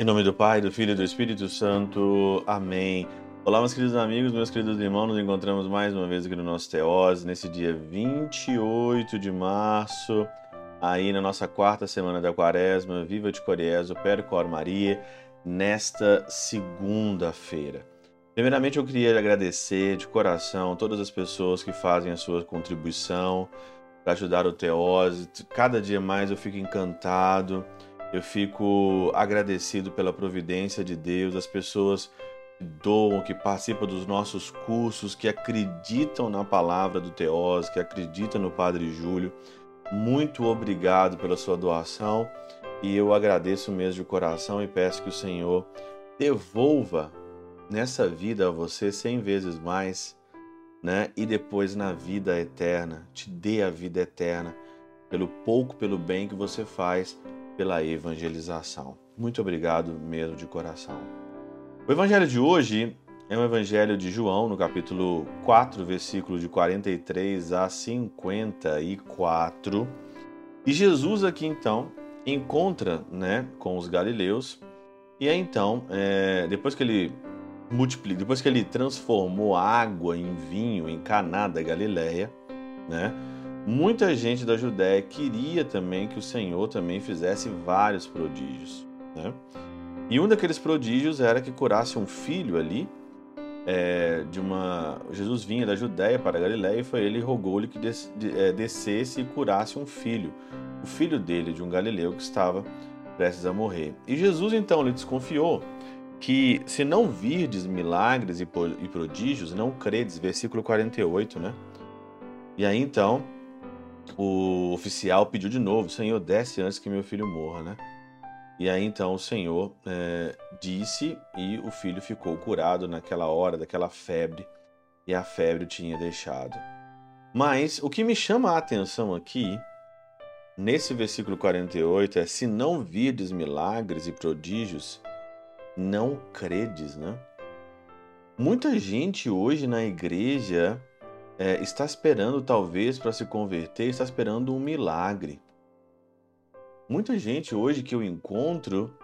Em nome do Pai, do Filho e do Espírito Santo. Amém. Olá, meus queridos amigos, meus queridos irmãos, nos encontramos mais uma vez aqui no nosso Teose, nesse dia 28 de março, aí na nossa quarta semana da quaresma, Viva de Coriés, o Percor Maria, nesta segunda-feira. Primeiramente, eu queria agradecer de coração todas as pessoas que fazem a sua contribuição para ajudar o Teose. Cada dia mais eu fico encantado, eu fico agradecido pela providência de Deus, as pessoas que doam, que participam dos nossos cursos, que acreditam na palavra do Teose, que acreditam no Padre Júlio. Muito obrigado pela sua doação e eu agradeço mesmo de coração e peço que o Senhor devolva nessa vida a você cem vezes mais, né? E depois na vida eterna, te dê a vida eterna pelo pouco, pelo bem que você faz pela evangelização. Muito obrigado mesmo de coração. O evangelho de hoje é um evangelho de João, no capítulo 4, versículo de 43 a 54. E Jesus aqui então encontra né, com os galileus, e aí então, é, depois que ele multiplica, depois que ele transformou água em vinho em Caná da Galileia, né, muita gente da Judéia queria também que o Senhor também fizesse vários prodígios. Né? E um daqueles prodígios era que curasse um filho ali, é, de uma. Jesus vinha da Judéia para a Galiléia e foi ele rogou-lhe que des, de, é, descesse e curasse um filho, o filho dele, de um galileu que estava prestes a morrer. E Jesus então lhe desconfiou que se não virdes milagres e, prodígios, não credes, versículo 48, né? E aí então o oficial pediu de novo, Senhor, desce antes que meu filho morra, né? E aí então o Senhor é, disse e o filho ficou curado naquela hora daquela febre e a febre o tinha deixado. Mas o que me chama a atenção aqui, nesse versículo 48, é: se não virdes milagres e prodígios, não credes, né? Muita gente hoje na igreja é, está esperando, talvez, para se converter, está esperando um milagre. Muita gente hoje que eu encontro,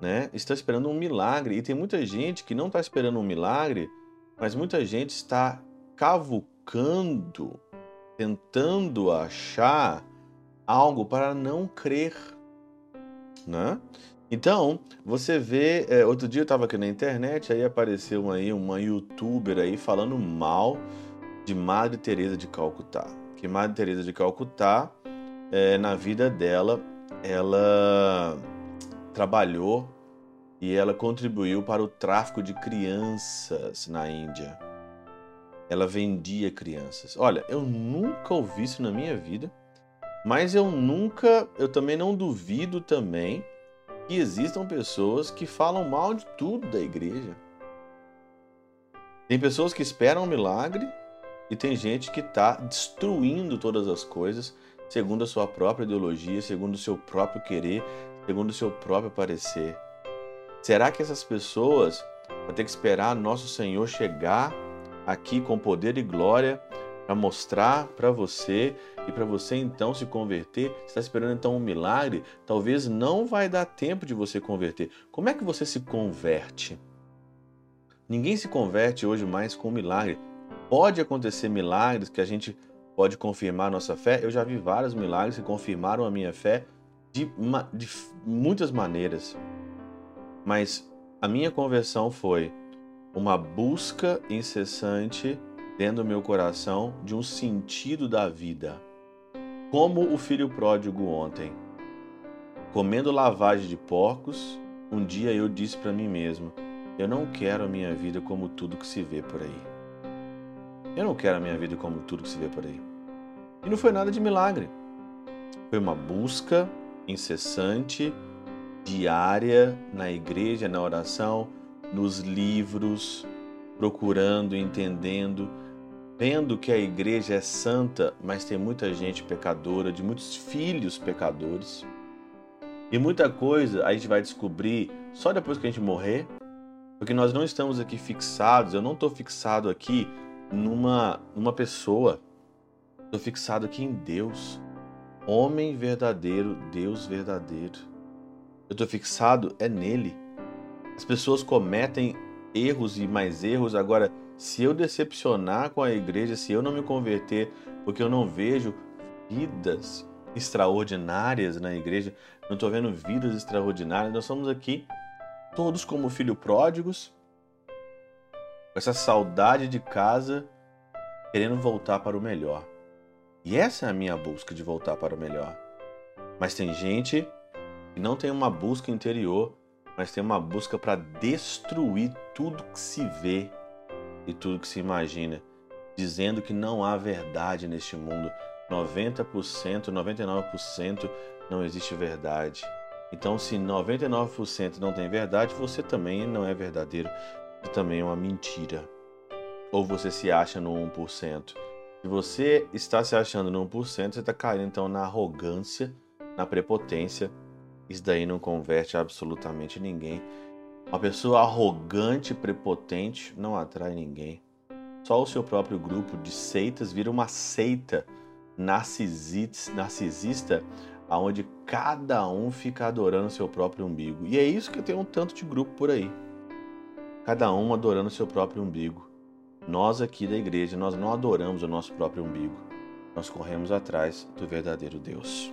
né, está esperando um milagre. E tem muita gente que não está esperando um milagre, mas muita gente está cavucando, tentando achar algo para não crer, né? Então, você vê, é, outro dia eu estava aqui na internet, aí apareceu aí uma youtuber aí falando mal de Madre Teresa de Calcutá. Que Madre Teresa de Calcutá, é, na vida dela, ela trabalhou e ela contribuiu para o tráfico de crianças na Índia. Ela vendia crianças. Olha, eu nunca ouvi isso na minha vida, mas eu nunca, eu também não duvido também que existam pessoas que falam mal de tudo da igreja. Tem pessoas que esperam um milagre e tem gente que está destruindo todas as coisas segundo a sua própria ideologia, segundo o seu próprio querer, segundo o seu próprio parecer. Será que essas pessoas vão ter que esperar nosso Senhor chegar aqui com poder e glória para mostrar para você e para você então se converter? Você está esperando então um milagre? Talvez não vai dar tempo de você converter. Como é que você se converte? Ninguém se converte hoje mais com um milagre. Pode acontecer milagres que a gente pode confirmar nossa fé. Eu já vi vários milagres que confirmaram a minha fé de, de muitas maneiras. Mas a minha conversão foi uma busca incessante dentro do meu coração de um sentido da vida. Como o filho pródigo ontem. Comendo lavagem de porcos, um dia eu disse para mim mesmo: eu não quero a minha vida como tudo que se vê por aí. Eu não quero a minha vida como tudo que se vê por aí. E não foi nada de milagre. Foi uma busca incessante, diária, na igreja, na oração, nos livros, procurando, entendendo, vendo que a igreja é santa, mas tem muita gente pecadora, de muitos filhos pecadores. E muita coisa a gente vai descobrir só depois que a gente morrer, porque nós não estamos aqui fixados, eu não estou fixado aqui numa, numa pessoa. Estou fixado aqui em Deus. Homem verdadeiro, Deus verdadeiro. Eu estou fixado é nele. As pessoas cometem erros e mais erros. Agora, se eu decepcionar com a igreja, se eu não me converter, porque eu não vejo vidas extraordinárias na igreja, não estou vendo vidas extraordinárias, nós somos aqui todos como filhos pródigos, com essa saudade de casa, querendo voltar para o melhor. E essa é a minha busca de voltar para o melhor. Mas tem gente que não tem uma busca interior, mas tem uma busca para destruir tudo que se vê e tudo que se imagina, dizendo que não há verdade neste mundo. 90%, 99% não existe verdade. Então, se 99% não tem verdade, você também não é verdadeiro. Você também é uma mentira. Ou você se acha no 1%. Se você está se achando no 1%, você está caindo então na arrogância, na prepotência. Isso daí não converte absolutamente ninguém. Uma pessoa arrogante, prepotente, não atrai ninguém. Só o seu próprio grupo de seitas vira uma seita narcisista, onde cada um fica adorando seu próprio umbigo. E é isso que tem um tanto de grupo por aí. Cada um adorando seu próprio umbigo. Nós aqui da igreja, nós não adoramos o nosso próprio umbigo. Nós corremos atrás do verdadeiro Deus.